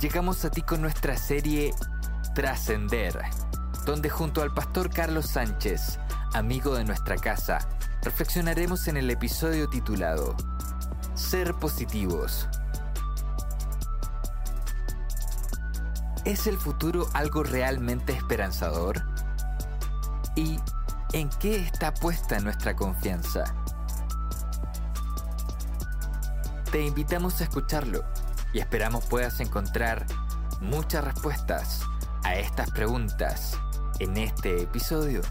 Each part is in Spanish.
Llegamos a ti con nuestra serie Trascender, donde junto al pastor Carlos Sánchez, amigo de nuestra casa, reflexionaremos en el episodio titulado Ser positivos. ¿Es el futuro algo realmente esperanzador? ¿Y en qué está puesta nuestra confianza? Te invitamos a escucharlo y esperamos puedas encontrar muchas respuestas a estas preguntas en este episodio.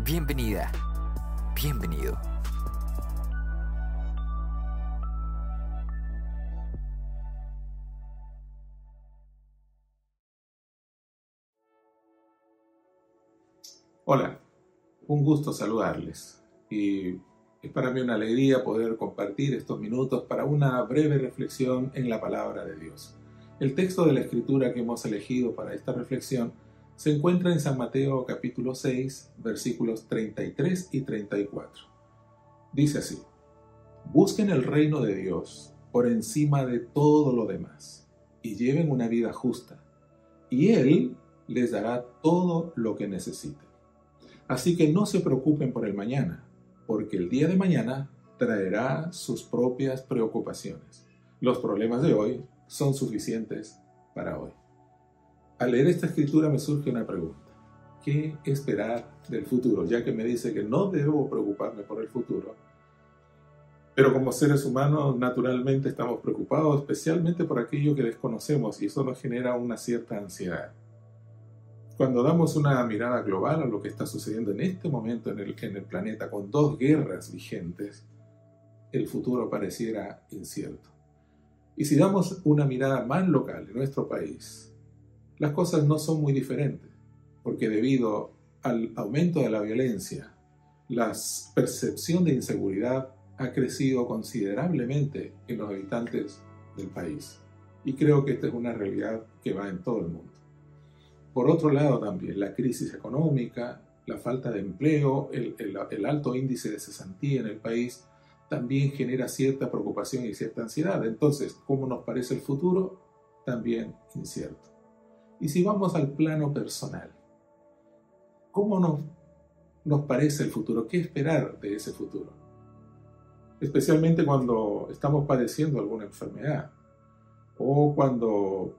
Bienvenida, bienvenido. Hola, un gusto saludarles y es para mí una alegría poder compartir estos minutos para una breve reflexión en la palabra de Dios. El texto de la escritura que hemos elegido para esta reflexión se encuentra en San Mateo capítulo 6 versículos 33 y 34. Dice así, busquen el reino de Dios por encima de todo lo demás y lleven una vida justa, y Él les dará todo lo que necesiten. Así que no se preocupen por el mañana porque el día de mañana traerá sus propias preocupaciones. Los problemas de hoy son suficientes para hoy. Al leer esta escritura me surge una pregunta. ¿Qué esperar del futuro? Ya que me dice que no debo preocuparme por el futuro. Pero como seres humanos naturalmente estamos preocupados especialmente por aquello que desconocemos y eso nos genera una cierta ansiedad. Cuando damos una mirada global a lo que está sucediendo en este momento en el, en el planeta con dos guerras vigentes, el futuro pareciera incierto. Y si damos una mirada más local en nuestro país, las cosas no son muy diferentes, porque debido al aumento de la violencia, la percepción de inseguridad ha crecido considerablemente en los habitantes del país. Y creo que esta es una realidad que va en todo el mundo. Por otro lado también la crisis económica, la falta de empleo, el, alto índice de cesantía en el país también genera cierta preocupación y cierta ansiedad. Entonces, ¿cómo nos parece el futuro? También incierto. Y si vamos al plano personal, ¿cómo nos, nos parece el futuro? ¿Qué esperar de ese futuro? Especialmente cuando estamos padeciendo alguna enfermedad o cuando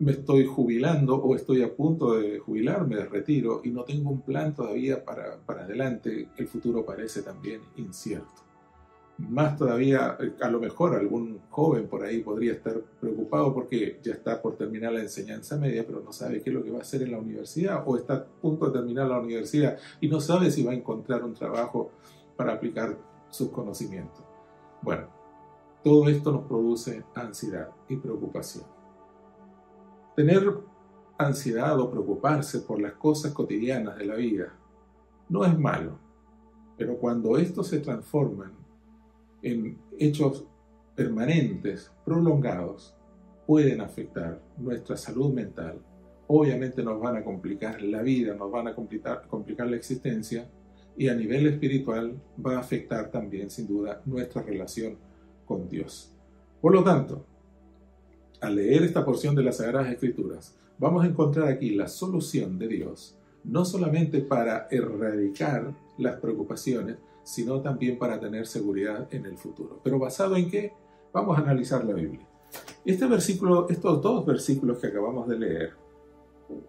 me estoy jubilando o estoy a punto de jubilarme, de retiro, y no tengo un plan todavía para, para adelante, el futuro parece también incierto. Más todavía, a lo mejor algún joven por ahí podría estar preocupado porque ya está por terminar la enseñanza media, pero no sabe qué es lo que va a hacer en la universidad, o está a punto de terminar la universidad y no sabe si va a encontrar un trabajo para aplicar sus conocimientos. Bueno, todo esto nos produce ansiedad y preocupación. Tener ansiedad o preocuparse por las cosas cotidianas de la vida no es malo, pero cuando estos se transforman en hechos permanentes, prolongados, pueden afectar nuestra salud mental. Obviamente nos van a complicar la vida, nos van a complicar, la existencia y a nivel espiritual va a afectar también sin duda nuestra relación con Dios. Por lo tanto, al leer esta porción de las Sagradas Escrituras, vamos a encontrar aquí la solución de Dios, no solamente para erradicar las preocupaciones, sino también para tener seguridad en el futuro. Pero basado en qué? Vamos a analizar la Biblia. Este versículo, estos dos versículos que acabamos de leer,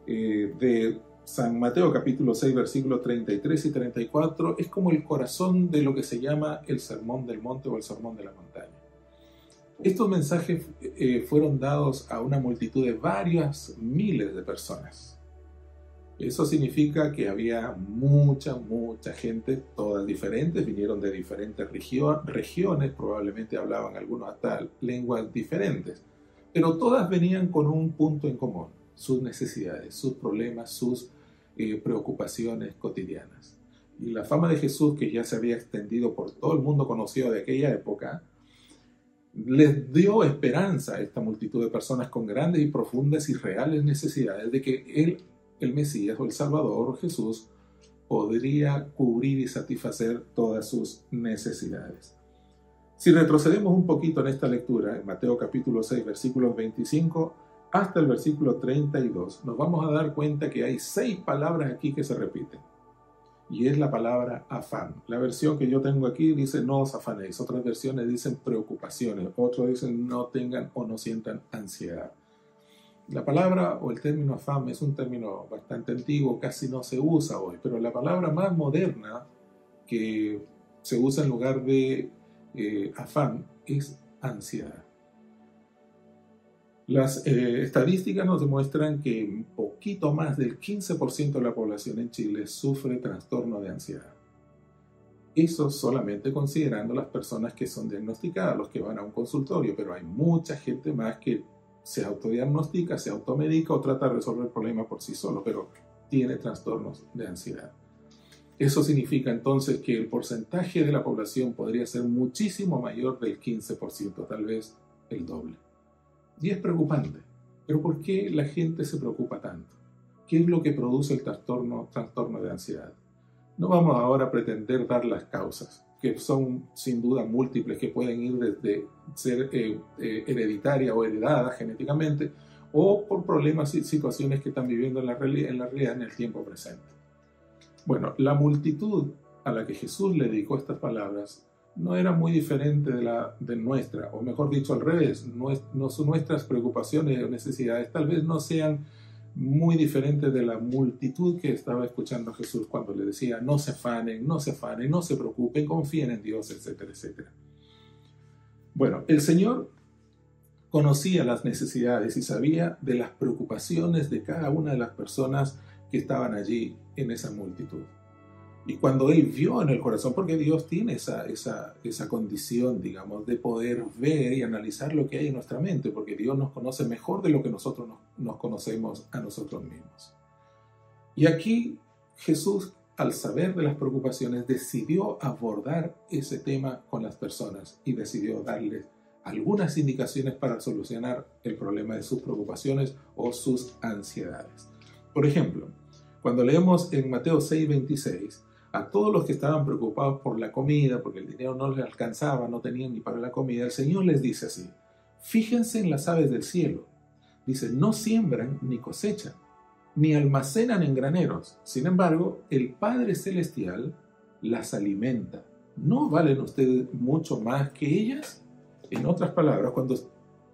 eh, de San Mateo capítulo 6, versículos 33 y 34, es como el corazón de lo que se llama el sermón del monte o el sermón de la montaña. Estos mensajes eh, fueron dados a una multitud de varias miles de personas. Eso significa que había mucha, mucha gente, todas diferentes, vinieron de diferentes regiones, probablemente hablaban algunos hasta lenguas diferentes, pero todas venían con un punto en común. sus necesidades, sus problemas, sus eh, preocupaciones cotidianas. Y la fama de Jesús, que ya se había extendido por todo el mundo conocido de aquella época, les dio esperanza a esta multitud de personas con grandes y profundas y reales necesidades de que Él, el Mesías o el Salvador, Jesús, podría cubrir y satisfacer todas sus necesidades. Si retrocedemos un poquito en esta lectura, en Mateo capítulo 6, versículos 25 hasta el versículo 32, nos vamos a dar cuenta que hay seis palabras aquí que se repiten y es la palabra afán. La versión que yo tengo aquí dice no os afanéis, otras versiones dicen preocupaciones, otros dicen no tengan o no sientan ansiedad. La palabra o el término afán es un término bastante antiguo, casi no se usa hoy, pero la palabra más moderna que se usa en lugar de eh, afán es ansiedad. Las eh, estadísticas nos demuestran que un poquito más del 15% de la población en Chile sufre trastorno de ansiedad. Eso solamente considerando las personas que son diagnosticadas, los que van a un consultorio, pero hay mucha gente más que se autodiagnostica, se automedica o trata de resolver el problema por sí solo, pero tiene trastornos de ansiedad. Eso significa entonces que el porcentaje de la población podría ser muchísimo mayor del 15%, tal vez el doble. Y es preocupante. Pero ¿por qué la gente se preocupa tanto? ¿Qué es lo que produce el trastorno, trastorno de ansiedad? No vamos ahora a pretender dar las causas, que son sin duda múltiples, que pueden ir desde ser eh, eh, hereditaria o heredada genéticamente, o por problemas y situaciones que están viviendo en la, en la realidad en el tiempo presente. Bueno, la multitud a la que Jesús le dedicó estas palabras no era muy diferente de la de nuestra, o mejor dicho al revés, no, no nuestras preocupaciones o necesidades tal vez no sean muy diferentes de la multitud que estaba escuchando a Jesús cuando le decía, no se afanen, no se afanen, no se preocupen, confíen en Dios, etcétera, etcétera. Bueno, el Señor conocía las necesidades y sabía de las preocupaciones de cada una de las personas que estaban allí en esa multitud. Y cuando Él vio en el corazón, porque Dios tiene esa, esa, esa condición, digamos, de poder ver y analizar lo que hay en nuestra mente, porque Dios nos conoce mejor de lo que nosotros nos, nos conocemos a nosotros mismos. Y aquí Jesús, al saber de las preocupaciones, decidió abordar ese tema con las personas y decidió darles algunas indicaciones para solucionar el problema de sus preocupaciones o sus ansiedades. Por ejemplo, cuando leemos en Mateo 6:26, a todos los que estaban preocupados por la comida, porque el dinero no les alcanzaba, no tenían ni para la comida, el Señor les dice así, fíjense en las aves del cielo. Dice, no siembran ni cosechan, ni almacenan en graneros. Sin embargo, el Padre Celestial las alimenta. ¿No valen ustedes mucho más que ellas? En otras palabras, cuando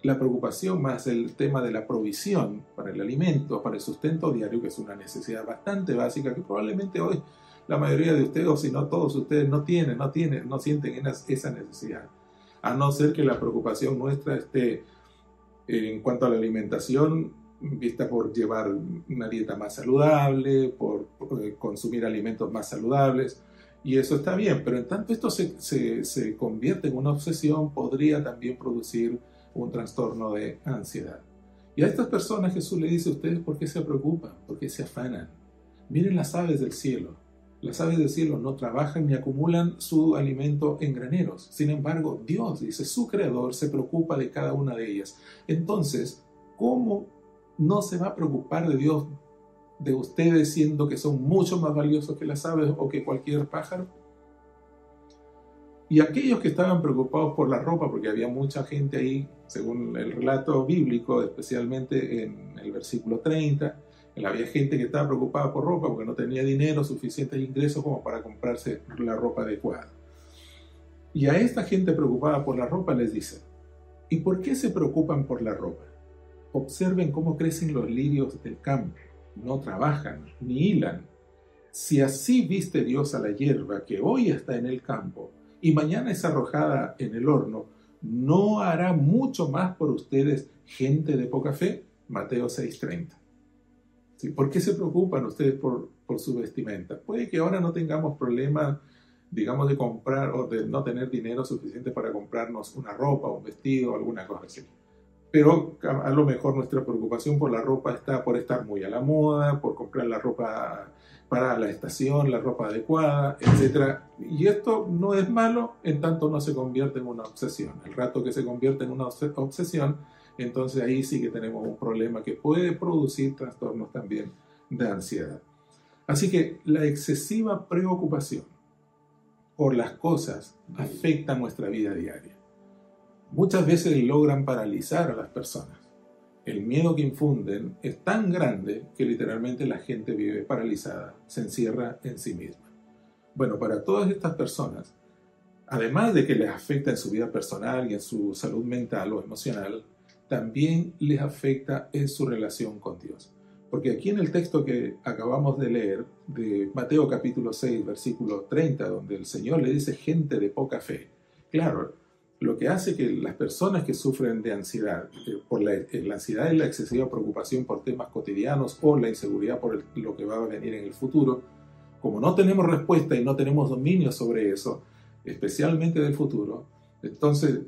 la preocupación más el tema de la provisión para el alimento, para el sustento diario, que es una necesidad bastante básica que probablemente hoy la mayoría de ustedes, o si no todos ustedes, no tienen, no tienen, no sienten esa necesidad. A no ser que la preocupación nuestra esté en cuanto a la alimentación, vista por llevar una dieta más saludable, por, eh, consumir alimentos más saludables, y eso está bien, pero en tanto esto se, se, se convierte en una obsesión, podría también producir un trastorno de ansiedad. Y a estas personas Jesús le dice, ustedes, ¿por qué se preocupan? ¿Por qué se afanan? Miren las aves del cielo las aves del cielo no trabajan ni acumulan su alimento en graneros. Sin embargo, Dios, dice, su creador se preocupa de cada una de ellas. Entonces, ¿cómo no se va a preocupar de Dios de ustedes siendo que son mucho más valiosos que las aves o que cualquier pájaro? Y aquellos que estaban preocupados por la ropa, porque había mucha gente ahí, según el relato bíblico, especialmente en el versículo 30, había gente que estaba preocupada por ropa porque no tenía dinero, suficientes ingresos como para comprarse la ropa adecuada. Y a esta gente preocupada por la ropa les dice, ¿y por qué se preocupan por la ropa? Observen cómo crecen los lirios del campo. No trabajan ni hilan. Si así viste Dios a la hierba que hoy está en el campo y mañana es arrojada en el horno, ¿no hará mucho más por ustedes gente de poca fe? Mateo 6:30. ¿Por qué se preocupan ustedes por, por su vestimenta? Puede que ahora no tengamos problemas, digamos, de comprar o de no tener dinero suficiente para comprarnos una ropa, un vestido, alguna cosa así. pero a lo mejor nuestra preocupación por la ropa está por estar muy a la moda, por comprar la ropa para la estación, la ropa adecuada, etc. Y esto no es malo en tanto no se convierte en una obsesión. El rato que se convierte en una obsesión, entonces ahí sí que tenemos un problema que puede producir trastornos también de ansiedad. Así que la excesiva preocupación por las cosas afecta nuestra vida diaria. Muchas veces logran paralizar a las personas. El miedo que infunden es tan grande que literalmente la gente vive paralizada, se encierra en sí misma. Bueno, para todas estas personas, además de que les afecta en su vida personal y en su salud mental o emocional, también les afecta en su relación con Dios. Porque aquí en el texto que acabamos de leer, de Mateo capítulo 6, versículo 30, donde el Señor le dice gente de poca fe, claro, lo que hace que las personas que sufren de ansiedad, eh, por eh, la, ansiedad es la excesiva preocupación por temas cotidianos o la inseguridad por lo que va a venir en el futuro, como no tenemos respuesta y no tenemos dominio sobre eso, especialmente del futuro, entonces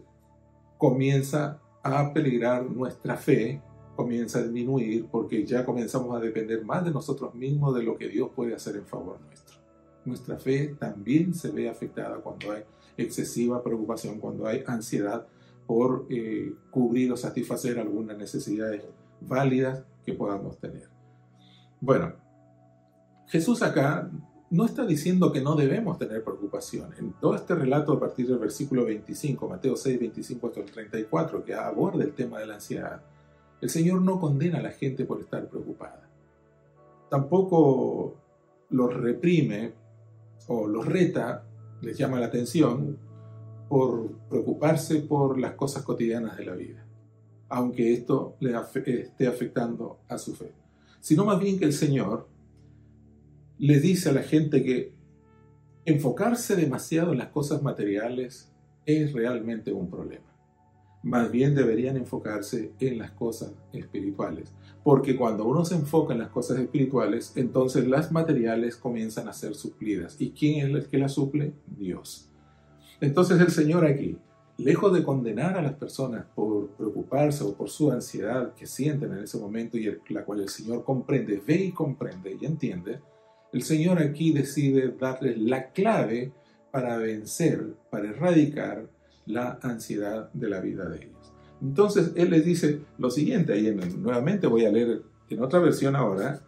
comienza a peligrar nuestra fe, comienza a disminuir porque ya comenzamos a depender más de nosotros mismos de lo que Dios puede hacer en favor nuestro. Nuestra fe también se ve afectada cuando hay excesiva preocupación, cuando hay ansiedad por eh, cubrir o satisfacer algunas necesidades válidas que podamos tener. Bueno, Jesús acá no está diciendo que no debemos tener preocupación. En todo este relato a partir del versículo 25, Mateo 6, 25 hasta el 34, que aborda el tema de la ansiedad, el Señor no condena a la gente por estar preocupada. Tampoco los reprime o los reta, les llama la atención por preocuparse por las cosas cotidianas de la vida, aunque esto le esté afectando a su fe. Sino más bien que el Señor le dice a la gente que enfocarse demasiado en las cosas materiales es realmente un problema. Más bien deberían enfocarse en las cosas espirituales, porque cuando uno se enfoca en las cosas espirituales, entonces las materiales comienzan a ser suplidas. ¿Y quién es el que las suple? Dios. Entonces el Señor aquí, lejos de condenar a las personas por preocuparse o por su ansiedad que sienten en ese momento y la cual el Señor comprende, ve y comprende y entiende, el Señor aquí decide darles la clave para vencer, para erradicar la ansiedad de la vida de ellos. Entonces Él les dice lo siguiente, ahí nuevamente voy a leer en otra versión ahora,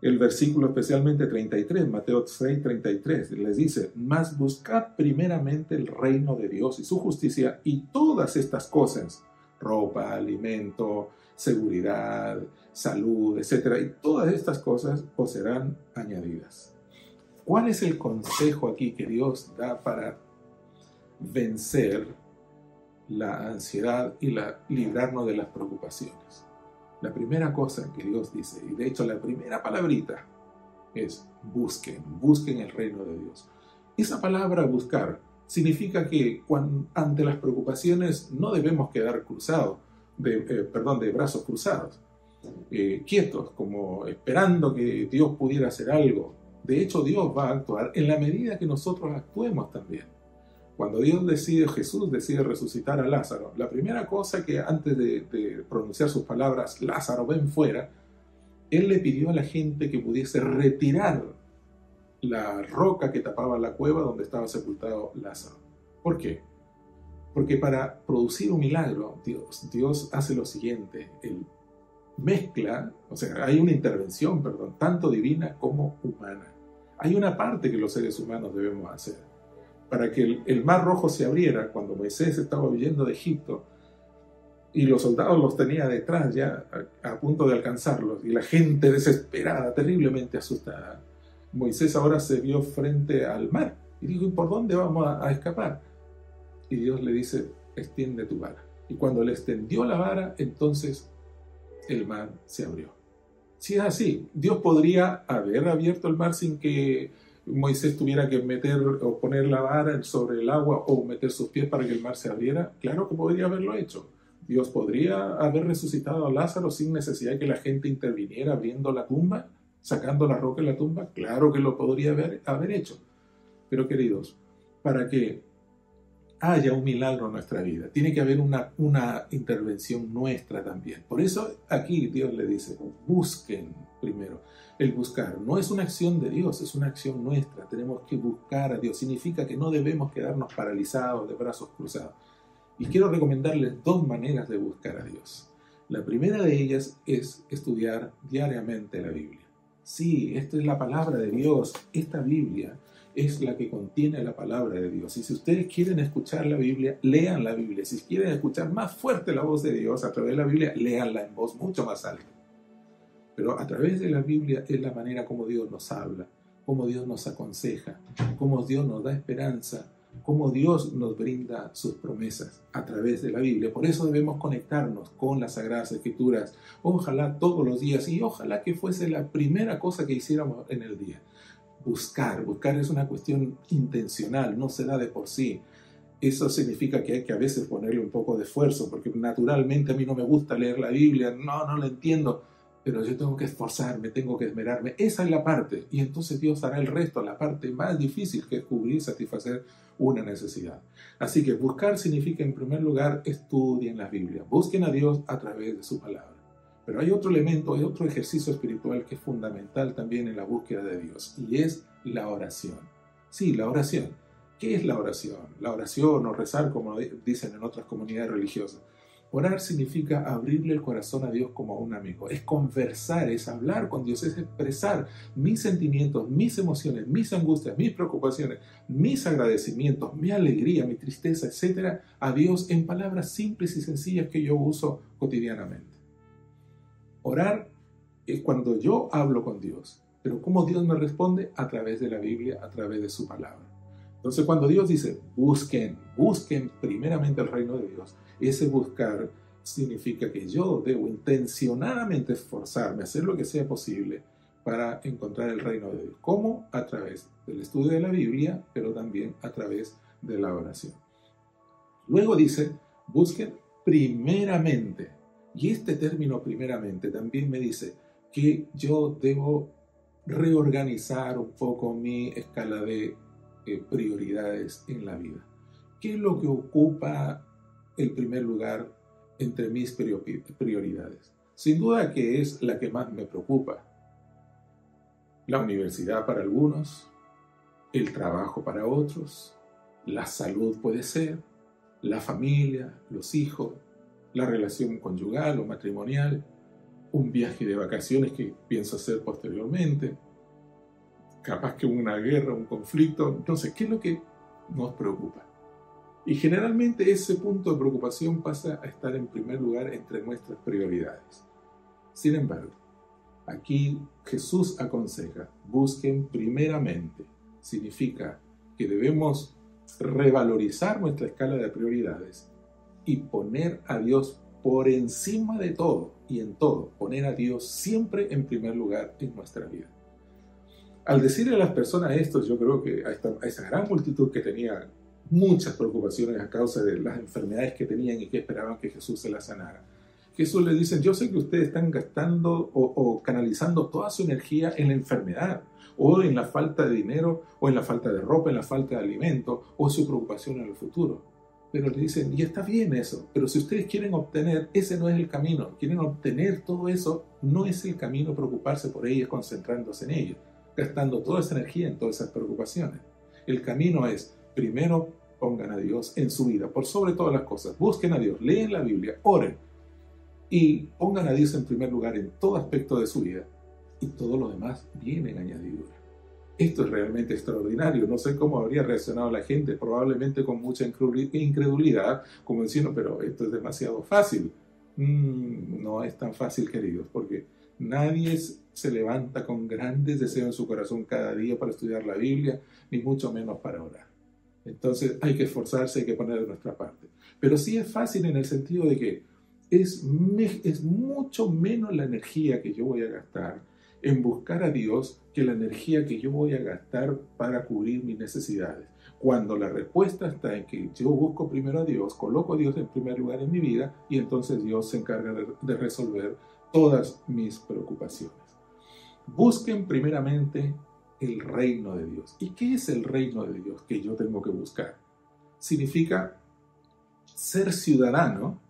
el versículo especialmente 33, Mateo 6, 33, les dice, mas buscad primeramente el reino de Dios y su justicia y todas estas cosas, ropa, alimento, seguridad, salud, etcétera, y todas estas cosas os serán añadidas. ¿Cuál es el consejo aquí que Dios da para vencer la ansiedad y librarnos de las preocupaciones? La primera cosa que Dios dice, y de hecho la primera palabrita, es busquen, busquen el reino de Dios. Esa palabra buscar significa que ante las preocupaciones no debemos quedar cruzados, eh, perdón, de brazos cruzados, eh, quietos, como esperando que Dios pudiera hacer algo. De hecho, Dios va a actuar en la medida que nosotros actuemos también. Cuando Dios decide, Jesús decide resucitar a Lázaro, la primera cosa que antes de pronunciar sus palabras, Lázaro ven fuera, Él le pidió a la gente que pudiese retirar la roca que tapaba la cueva donde estaba sepultado Lázaro. ¿Por qué? Porque para producir un milagro, Dios, Dios hace lo siguiente, Él mezcla, o sea, hay una intervención, perdón, tanto divina como humana. Hay una parte que los seres humanos debemos hacer. Para que el, mar rojo se abriera cuando Moisés estaba huyendo de Egipto y los soldados los tenía detrás ya a, a punto de alcanzarlos y la gente desesperada, terriblemente asustada. Moisés ahora se vio frente al mar y dijo, ¿y por dónde vamos a escapar? y Dios le dice, extiende tu vara. Y cuando le extendió la vara, entonces el mar se abrió. Si es así, Dios podría haber abierto el mar sin que Moisés tuviera que meter o poner la vara sobre el agua o meter sus pies para que el mar se abriera. Claro que podría haberlo hecho. Dios podría haber resucitado a Lázaro sin necesidad de que la gente interviniera abriendo la tumba, sacando la roca de la tumba. Claro que lo podría haber, haber hecho. Pero queridos, para que haya un milagro en nuestra vida. Tiene que haber una, una intervención nuestra también. Por eso aquí Dios le dice, busquen primero. El buscar no es una acción de Dios, es una acción nuestra. Tenemos que buscar a Dios. Significa que no debemos quedarnos paralizados de brazos cruzados. Y quiero recomendarles dos maneras de buscar a Dios. La primera de ellas es estudiar diariamente la Biblia. Sí, esta es la palabra de Dios. Esta Biblia es la que contiene la palabra de Dios. Y si ustedes quieren escuchar la Biblia, lean la Biblia. Si quieren escuchar más fuerte la voz de Dios a través de la Biblia, leanla en voz mucho más alta. Pero a través de la Biblia es la manera como Dios nos habla, como Dios nos aconseja, como Dios nos da esperanza, como Dios nos brinda sus promesas a través de la Biblia. Por eso debemos conectarnos con las Sagradas Escrituras, ojalá todos los días y ojalá que fuese la primera cosa que hiciéramos en el día buscar. Buscar es una cuestión intencional, no se da de por sí. Eso significa que hay que a veces ponerle un poco de esfuerzo, porque naturalmente a mí no me gusta leer la Biblia, no, no la entiendo, pero yo tengo que esforzarme, tengo que esmerarme. Esa es la parte, y entonces Dios hará el resto, la parte más difícil que es cubrir, satisfacer una necesidad. Así que buscar significa, en primer lugar, estudien la Biblia, busquen a Dios a través de su palabra. Pero hay otro elemento, hay otro ejercicio espiritual que es fundamental también en la búsqueda de Dios y es la oración. Sí, la oración. ¿Qué es la oración? La oración o rezar, como dicen en otras comunidades religiosas. Orar significa abrirle el corazón a Dios como a un amigo. Es conversar, es hablar con Dios, es expresar mis sentimientos, mis emociones, mis angustias, mis preocupaciones, mis agradecimientos, mi alegría, mi tristeza, etcétera, a Dios en palabras simples y sencillas que yo uso cotidianamente. Orar es cuando yo hablo con Dios, pero ¿cómo Dios me responde? A través de la Biblia, a través de su palabra. Entonces cuando Dios dice, busquen, busquen primeramente el reino de Dios, ese buscar significa que yo debo intencionadamente esforzarme, hacer lo que sea posible para encontrar el reino de Dios. ¿Cómo? A través del estudio de la Biblia, pero también a través de la oración. Luego dice, busquen primeramente y este término primeramente también me dice que yo debo reorganizar un poco mi escala de eh, prioridades en la vida. ¿Qué es lo que ocupa el primer lugar entre mis prioridades? Sin duda que es la que más me preocupa. La universidad para algunos, el trabajo para otros, la salud puede ser, la familia, los hijos, la relación conyugal o matrimonial, un viaje de vacaciones que pienso hacer posteriormente, capaz que una guerra, un conflicto. Entonces, ¿qué es lo que nos preocupa? Y generalmente ese punto de preocupación pasa a estar en primer lugar entre nuestras prioridades. Sin embargo, aquí Jesús aconseja, busquen primeramente, significa que debemos revalorizar nuestra escala de prioridades y poner a Dios por encima de todo y en todo, poner a Dios siempre en primer lugar en nuestra vida. Al decirle a las personas esto, yo creo que a, esa gran multitud que tenía muchas preocupaciones a causa de las enfermedades que tenían y que esperaban que Jesús se las sanara, Jesús les dice, yo sé que ustedes están gastando o, o canalizando toda su energía en la enfermedad, o en la falta de dinero, o en la falta de ropa, en la falta de alimento, o su preocupación en el futuro pero le dicen, y está bien eso, pero si ustedes quieren obtener, ese no es el camino, quieren obtener todo eso, no es el camino preocuparse por ellos, concentrándose en ellos, gastando toda esa energía en todas esas preocupaciones. El camino es, primero pongan a Dios en su vida, por sobre todas las cosas, busquen a Dios, leen la Biblia, oren, y pongan a Dios en primer lugar en todo aspecto de su vida, y todo lo demás viene en añadidura esto es realmente extraordinario. No sé cómo habría reaccionado la gente, probablemente con mucha incredulidad, como diciendo, pero esto es demasiado fácil. Mm, no es tan fácil, queridos, porque nadie se levanta con grandes deseos en su corazón cada día para estudiar la Biblia, ni mucho menos para orar. Entonces hay que esforzarse, hay que poner de nuestra parte. Pero sí es fácil en el sentido de que es, es mucho menos la energía que yo voy a gastar en buscar a Dios que la energía que yo voy a gastar para cubrir mis necesidades. Cuando la respuesta está en que yo busco primero a Dios, coloco a Dios en primer lugar en mi vida y entonces Dios se encarga de, resolver todas mis preocupaciones. Busquen primeramente el reino de Dios. ¿Y qué es el reino de Dios que yo tengo que buscar? significa ser ciudadano,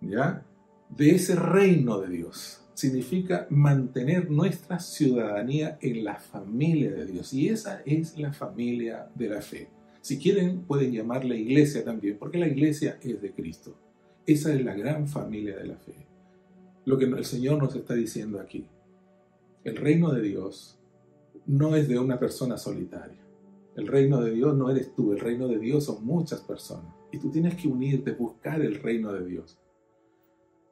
¿ya? De ese reino de Dios. Significa mantener nuestra ciudadanía en la familia de Dios. Y esa es la familia de la fe. Si quieren, pueden llamarla iglesia también, porque la iglesia es de Cristo. Esa es la gran familia de la fe. Lo que el Señor nos está diciendo aquí. El reino de Dios no es de una persona solitaria. El reino de Dios no eres tú, el reino de Dios son muchas personas. Y tú tienes que unirte, buscar el reino de Dios.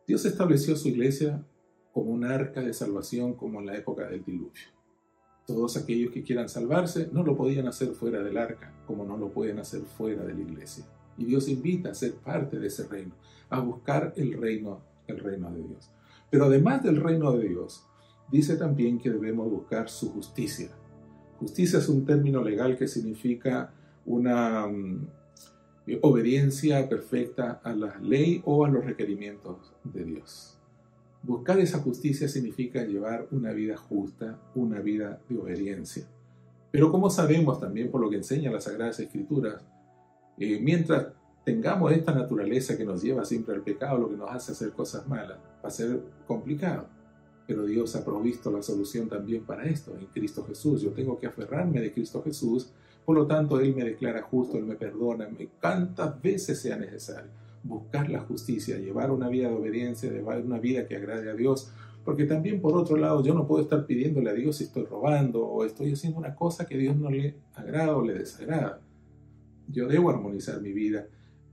Dios estableció su iglesia como un arca de salvación como en la época del diluvio. Todos aquellos que quieran salvarse no lo podían hacer fuera del arca, como no lo pueden hacer fuera de la iglesia. Y Dios invita a ser parte de ese reino, a buscar el reino, el reino de Dios. Pero además del reino de Dios, dice también que debemos buscar su justicia. Justicia es un término legal que significa una mm, obediencia perfecta a la ley o a los requerimientos de Dios. Buscar esa justicia significa llevar una vida justa, una vida de obediencia. Pero como sabemos también por lo que enseña las Sagradas Escrituras, eh, mientras tengamos esta naturaleza que nos lleva siempre al pecado, lo que nos hace hacer cosas malas, va a ser complicado. Pero Dios ha provisto la solución también para esto, en Cristo Jesús. Yo tengo que aferrarme de Cristo Jesús, por lo tanto Él me declara justo, Él me perdona, me, cuantas veces sea necesario. Buscar la justicia, llevar una vida de obediencia, llevar una vida que agrade a Dios, porque también por otro lado yo no puedo estar pidiéndole a Dios si estoy robando o estoy haciendo una cosa que a Dios no le agrada o le desagrada. Yo debo armonizar mi vida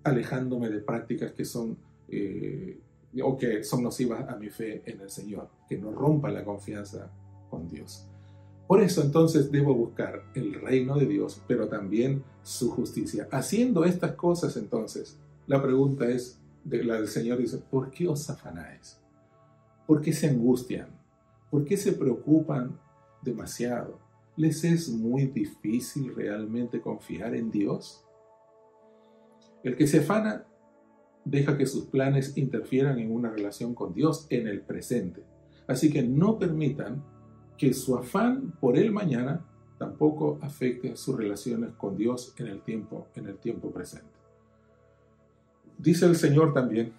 alejándome de prácticas que son eh, o que son nocivas a mi fe en el Señor, que no rompan la confianza con Dios. Por eso entonces debo buscar el reino de Dios, pero también su justicia. Haciendo estas cosas entonces, la pregunta es, de la del Señor dice, ¿por qué os afanáis? ¿Por qué se angustian? ¿Por qué se preocupan demasiado? ¿Les es muy difícil realmente confiar en Dios? El que se afana deja que sus planes interfieran en una relación con Dios en el presente. Así que no permitan que su afán por el mañana tampoco afecte sus relaciones con Dios en el tiempo, en el tiempo presente. Dice el Señor también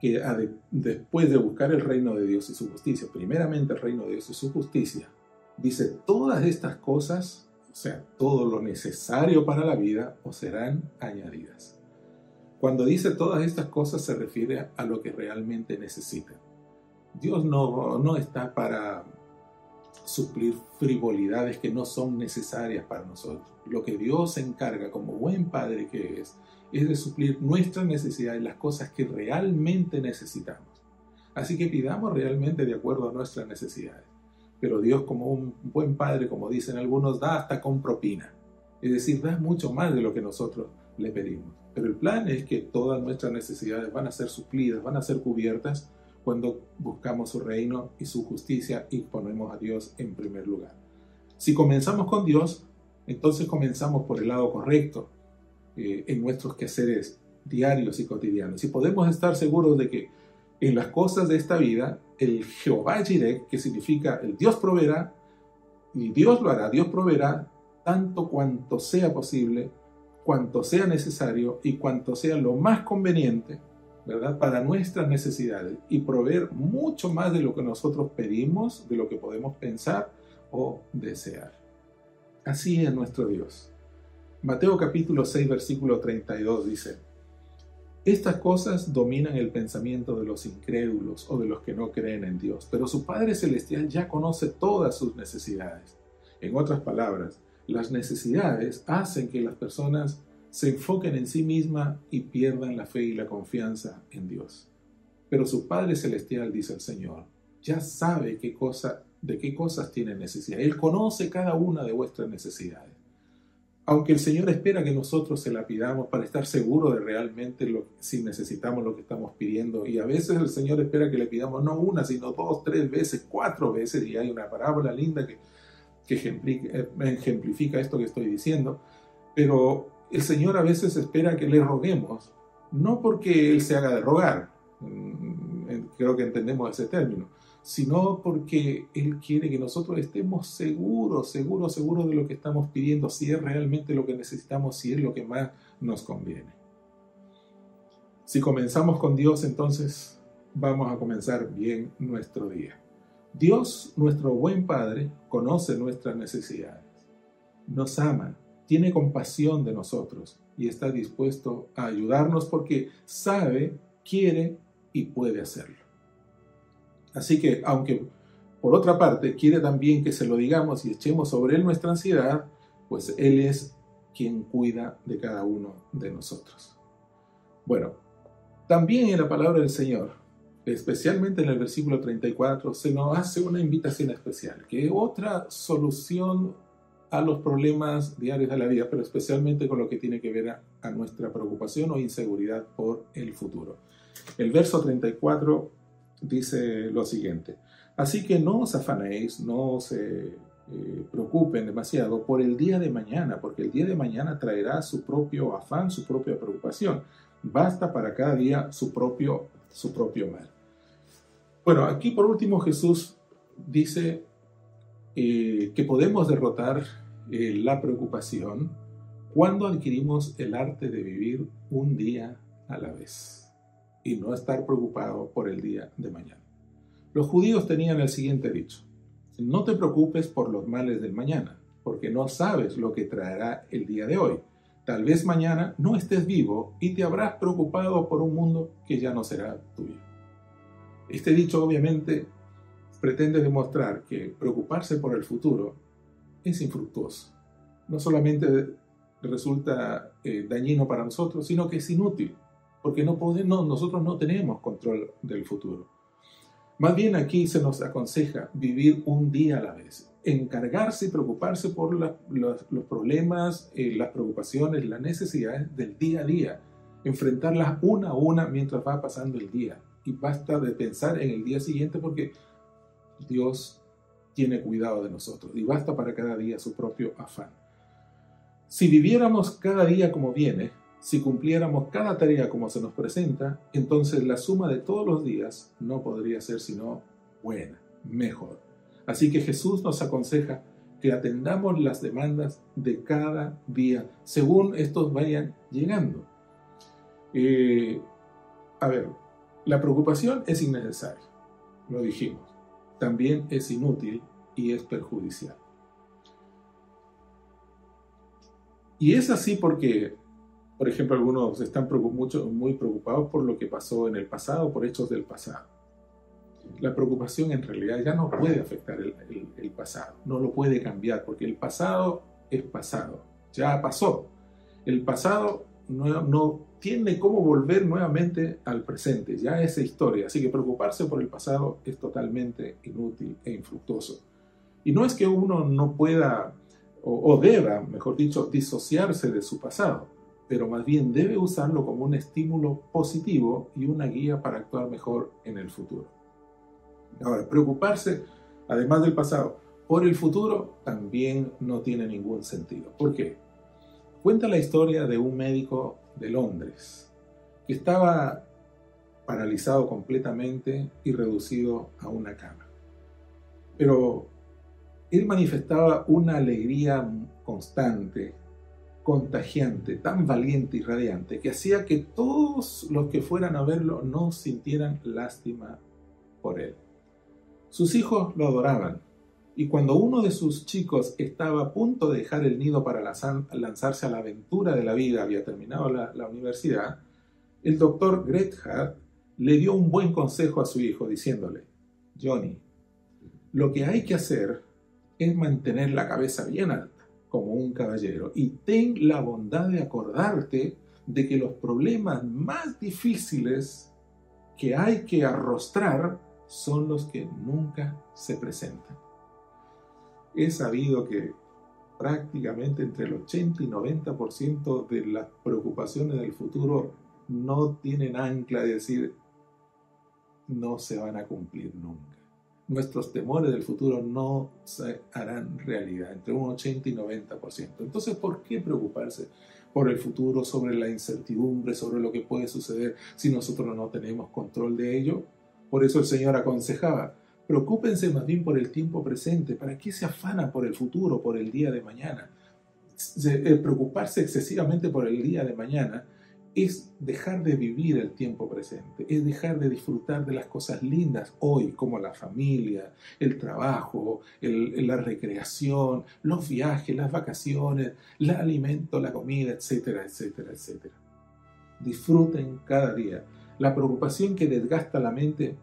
que después de buscar el reino de Dios y su justicia, primeramente el reino de Dios y su justicia, dice, todas estas cosas, o sea, todo lo necesario para la vida, os serán añadidas. Cuando dice todas estas cosas se refiere a lo que realmente necesita. Dios no, no está para suplir frivolidades que no son necesarias para nosotros. Lo que Dios se encarga como buen padre que es, es de suplir nuestras necesidades, las cosas que realmente necesitamos. Así que pidamos realmente de acuerdo a nuestras necesidades. Pero Dios como un buen padre, como dicen algunos, da hasta con propina. Es decir, da mucho más de lo que nosotros le pedimos. Pero el plan es que todas nuestras necesidades van a ser suplidas, van a ser cubiertas cuando buscamos su reino y su justicia y ponemos a Dios en primer lugar. Si comenzamos con Dios, entonces comenzamos por el lado correcto eh, en nuestros quehaceres diarios y cotidianos. Y podemos estar seguros de que en las cosas de esta vida, el Jehová Jireh, que significa el Dios proveerá, y Dios lo hará, Dios proveerá tanto cuanto sea posible cuanto sea necesario y cuanto sea lo más conveniente, ¿verdad? Para nuestras necesidades y proveer mucho más de lo que nosotros pedimos, de lo que podemos pensar o desear. Así es nuestro Dios. Mateo capítulo 6 versículo 32 dice, estas cosas dominan el pensamiento de los incrédulos o de los que no creen en Dios, pero su Padre Celestial ya conoce todas sus necesidades. En otras palabras, las necesidades hacen que las personas se enfoquen en sí misma y pierdan la fe y la confianza en Dios. Pero su Padre Celestial, dice el Señor, ya sabe qué cosa, de qué cosas tiene necesidad. Él conoce cada una de vuestras necesidades. Aunque el Señor espera que nosotros se la pidamos para estar seguros de realmente si necesitamos lo que estamos pidiendo. Y a veces el Señor espera que le pidamos no una, sino dos, tres veces, cuatro veces. Y hay una parábola linda que que eh, ejemplifica esto que estoy diciendo, pero el Señor a veces espera que le roguemos, no porque Él se haga de rogar, mm, creo que entendemos ese término, sino porque Él quiere que nosotros estemos seguros, seguros, seguros de lo que estamos pidiendo, si es realmente lo que necesitamos, si es lo que más nos conviene. Si comenzamos con Dios, entonces vamos a comenzar bien nuestro día. Dios, nuestro buen Padre, conoce nuestras necesidades, nos ama, tiene compasión de nosotros y está dispuesto a ayudarnos porque sabe, quiere y puede hacerlo. Así que, aunque por otra parte quiere también que se lo digamos y echemos sobre él nuestra ansiedad, pues él es quien cuida de cada uno de nosotros. Bueno, también en la palabra del Señor, especialmente en el versículo 34, se nos hace una invitación especial, que otra solución a los problemas diarios de la vida, pero especialmente con lo que tiene que ver a, a nuestra preocupación o inseguridad por el futuro. El verso 34 dice lo siguiente, así que no os afanéis, no se eh, preocupen demasiado por el día de mañana, porque el día de mañana traerá su propio afán, su propia preocupación. Basta para cada día su propio, su propio mal. Bueno, aquí por último Jesús dice eh, que podemos derrotar eh, la preocupación cuando adquirimos el arte de vivir un día a la vez y no estar preocupado por el día de mañana. Los judíos tenían el siguiente dicho, no te preocupes por los males del mañana, porque no sabes lo que traerá el día de hoy. Tal vez mañana no estés vivo y te habrás preocupado por un mundo que ya no será tuyo. Este dicho obviamente pretende demostrar que preocuparse por el futuro es infructuoso. No solamente resulta eh, dañino para nosotros, sino que es inútil porque no podemos, nosotros no tenemos control del futuro. Más bien aquí se nos aconseja vivir un día a la vez, encargarse y preocuparse por los, problemas, eh, las preocupaciones, las necesidades del día a día, enfrentarlas una a una mientras va pasando el día. Y basta de pensar en el día siguiente porque Dios tiene cuidado de nosotros y basta para cada día su propio afán. Si viviéramos cada día como viene, si cumpliéramos cada tarea como se nos presenta, entonces la suma de todos los días no podría ser sino buena, mejor. Así que Jesús nos aconseja que atendamos las demandas de cada día, según estos vayan llegando. Eh, a ver, la preocupación es innecesaria, lo dijimos. También es inútil y es perjudicial. Y es así porque por ejemplo, algunos están mucho, muy preocupados por lo que pasó en el pasado, por hechos del pasado. La preocupación en realidad ya no puede afectar el, pasado, no lo puede cambiar, porque el pasado es pasado, ya pasó. El pasado no, no tiene cómo volver nuevamente al presente, ya es historia, así que preocuparse por el pasado es totalmente inútil e infructuoso. Y no es que uno no pueda o, o deba, mejor dicho, disociarse de su pasado pero más bien debe usarlo como un estímulo positivo y una guía para actuar mejor en el futuro. Ahora, preocuparse, además del pasado, por el futuro también no tiene ningún sentido. ¿Por qué? Cuenta la historia de un médico de Londres que estaba paralizado completamente y reducido a una cama. Pero él manifestaba una alegría constante contagiante, tan valiente y radiante, que hacía que todos los que fueran a verlo no sintieran lástima por él. Sus hijos lo adoraban, y cuando uno de sus chicos estaba a punto de dejar el nido para lanzarse a la aventura de la vida, había terminado la, universidad, el doctor Grethard le dio un buen consejo a su hijo diciéndole, Johnny, lo que hay que hacer es mantener la cabeza bien alta como un caballero y ten la bondad de acordarte de que los problemas más difíciles que hay que arrostrar son los que nunca se presentan. He sabido que prácticamente entre el 80 y 90% de las preocupaciones del futuro no tienen ancla de decir no se van a cumplir nunca nuestros temores del futuro no se harán realidad, entre un 80 y 90%. Entonces, ¿por qué preocuparse por el futuro, sobre la incertidumbre, sobre lo que puede suceder si nosotros no tenemos control de ello? Por eso el Señor aconsejaba, Preocúpense más bien por el tiempo presente. ¿Para qué se afana por el futuro, por el día de mañana? El preocuparse excesivamente por el día de mañana es dejar de vivir el tiempo presente, es dejar de disfrutar de las cosas lindas hoy, como la familia, el trabajo, la recreación, los viajes, las vacaciones, el alimento, la comida, etcétera, etcétera, etcétera. Disfruten cada día. La preocupación que desgasta la mente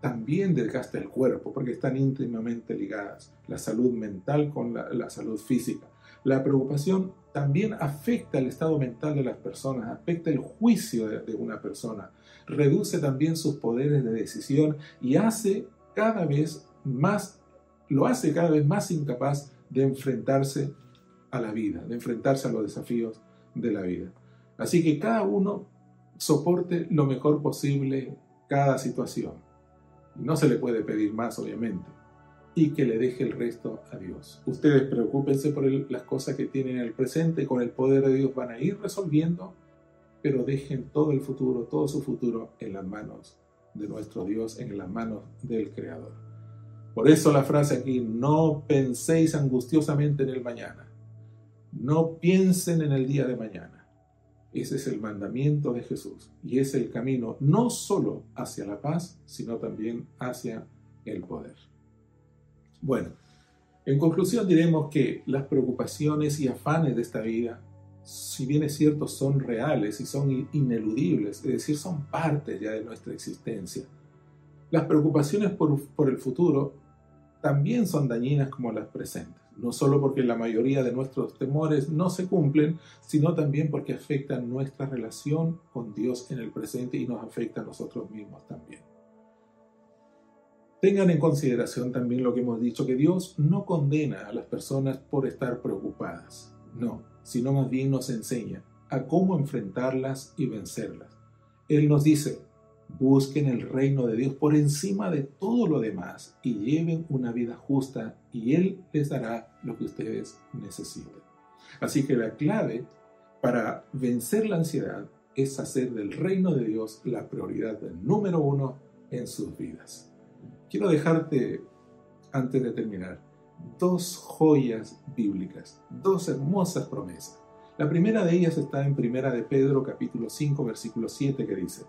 también desgasta el cuerpo, porque están íntimamente ligadas la salud mental con la, salud física. La preocupación también afecta el estado mental de las personas, afecta el juicio de, una persona, reduce también sus poderes de decisión y hace cada vez más, lo hace cada vez más incapaz de enfrentarse a la vida, de enfrentarse a los desafíos de la vida. Así que cada uno soporte lo mejor posible cada situación no se le puede pedir más, obviamente. Y que le deje el resto a Dios. Ustedes preocúpense por las cosas que tienen en el presente, con el poder de Dios van a ir resolviendo, pero dejen todo el futuro, todo su futuro en las manos de nuestro Dios, en las manos del Creador. Por eso la frase aquí, no penséis angustiosamente en el mañana. No piensen en el día de mañana ese es el mandamiento de Jesús y es el camino no solo hacia la paz, sino también hacia el poder. Bueno, en conclusión diremos que las preocupaciones y afanes de esta vida, si bien es cierto, son reales y son ineludibles, es decir, son parte ya de nuestra existencia. Las preocupaciones por, por el futuro también son dañinas como las presentes no solo porque la mayoría de nuestros temores no se cumplen, sino también porque afectan nuestra relación con Dios en el presente y nos afecta a nosotros mismos también. Tengan en consideración también lo que hemos dicho, que Dios no condena a las personas por estar preocupadas, no, sino más bien nos enseña a cómo enfrentarlas y vencerlas. Él nos dice, Busquen el reino de Dios por encima de todo lo demás y lleven una vida justa y Él les dará lo que ustedes necesiten. Así que la clave para vencer la ansiedad es hacer del reino de Dios la prioridad número uno en sus vidas. Quiero dejarte, antes de terminar, dos joyas bíblicas, dos hermosas promesas. La primera de ellas está en Primera de Pedro capítulo 5 versículo 7 que dice,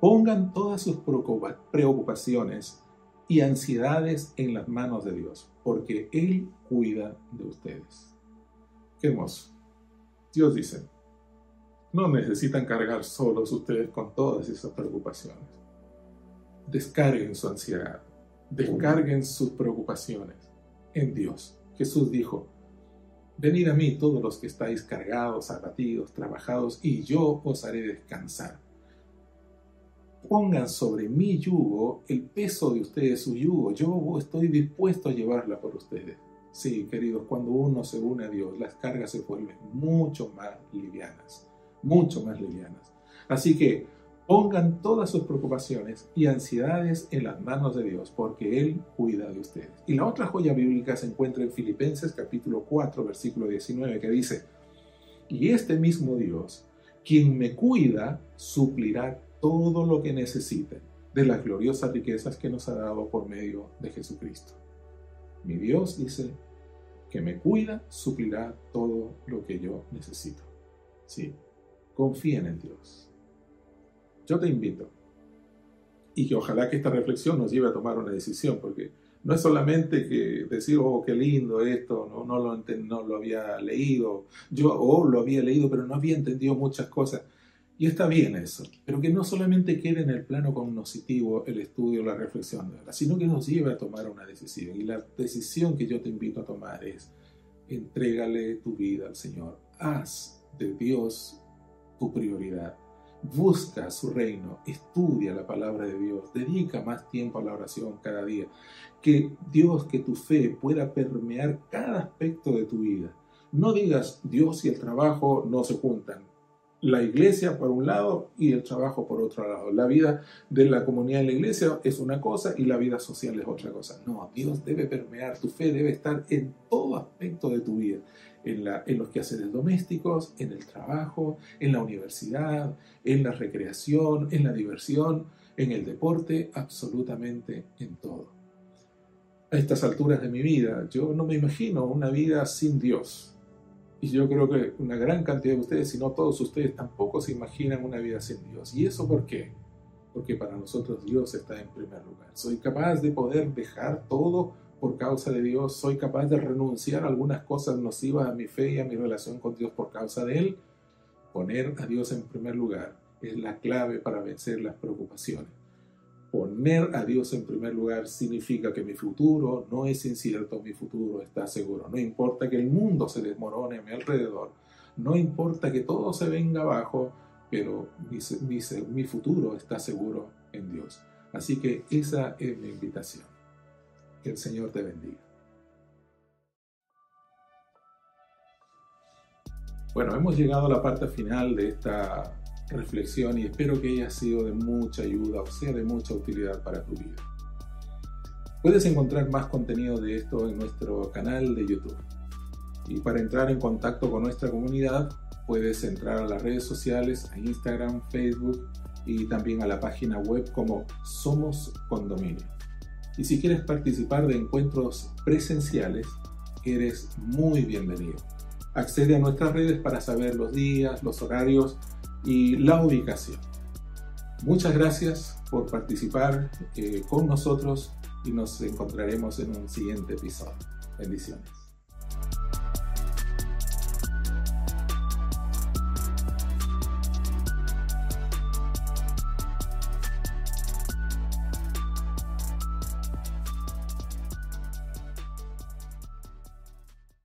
Pongan todas sus preocupaciones y ansiedades en las manos de Dios, porque Él cuida de ustedes. Qué hermoso. Dios dice, no necesitan cargar solos ustedes con todas esas preocupaciones. Descarguen su ansiedad, descarguen sus preocupaciones en Dios. Jesús dijo, venid a mí todos los que estáis cargados, abatidos, trabajados, y yo os haré descansar pongan sobre mi yugo el peso de ustedes, su yugo. Yo estoy dispuesto a llevarla por ustedes. Sí, queridos, cuando uno se une a Dios, las cargas se vuelven mucho más livianas, mucho más livianas. Así que pongan todas sus preocupaciones y ansiedades en las manos de Dios, porque Él cuida de ustedes. Y la otra joya bíblica se encuentra en Filipenses capítulo 4, versículo 19, que dice, y este mismo Dios, quien me cuida, suplirá todo lo que necesiten de las gloriosas riquezas que nos ha dado por medio de Jesucristo. Mi Dios dice que me cuida, suplirá todo lo que yo necesito. Sí, confíen en Dios. Yo te invito. Y que ojalá que esta reflexión nos lleve a tomar una decisión, porque no es solamente que decir, oh, qué lindo esto, no, no, lo, no lo había leído, yo, oh, lo había leído, pero no había entendido muchas cosas. Y está bien eso, pero que no solamente quede en el plano cognoscitivo el estudio, la reflexión, sino que nos lleve a tomar una decisión. Y la decisión que yo te invito a tomar es, entrégale tu vida al Señor, haz de Dios tu prioridad, busca su reino, estudia la palabra de Dios, dedica más tiempo a la oración cada día, que Dios, que tu fe pueda permear cada aspecto de tu vida. No digas Dios y el trabajo no se juntan la iglesia por un lado y el trabajo por otro lado. La vida de la comunidad en la iglesia es una cosa y la vida social es otra cosa. No, Dios debe permear, tu fe debe estar en todo aspecto de tu vida, en, la, en los quehaceres domésticos, en el trabajo, en la universidad, en la recreación, en la diversión, en el deporte, absolutamente en todo. a estas alturas de mi vida. Yo no me imagino una vida sin Dios. Y yo creo que una gran cantidad de ustedes, si no todos ustedes, tampoco se imaginan una vida sin Dios. ¿Y eso por qué? Porque para nosotros Dios está en primer lugar. Soy capaz de poder dejar todo por causa de Dios. Soy capaz de renunciar a algunas cosas nocivas a mi fe y a mi relación con Dios por causa de Él. Poner a Dios en primer lugar es la clave para vencer las preocupaciones. Poner a Dios en primer lugar significa que mi futuro no es incierto, mi futuro está seguro. No importa que el mundo se desmorone a mi alrededor, no importa que todo se venga abajo, pero mi, mi futuro está seguro en Dios. Así que esa es mi invitación. Que el Señor te bendiga. Bueno, hemos llegado a la parte final de esta reflexión y espero que haya sido de mucha ayuda o sea de mucha utilidad para tu vida. Puedes encontrar más contenido de esto en nuestro canal de YouTube. Y para entrar en contacto con nuestra comunidad, puedes entrar a las redes sociales, a Instagram, Facebook y también a la página web como Somos Condominio. Y si quieres participar de encuentros presenciales, eres muy bienvenido. Accede a nuestras redes para saber los días, los horarios y la ubicación. Muchas gracias por participar eh, con nosotros y nos encontraremos en un siguiente episodio. Bendiciones.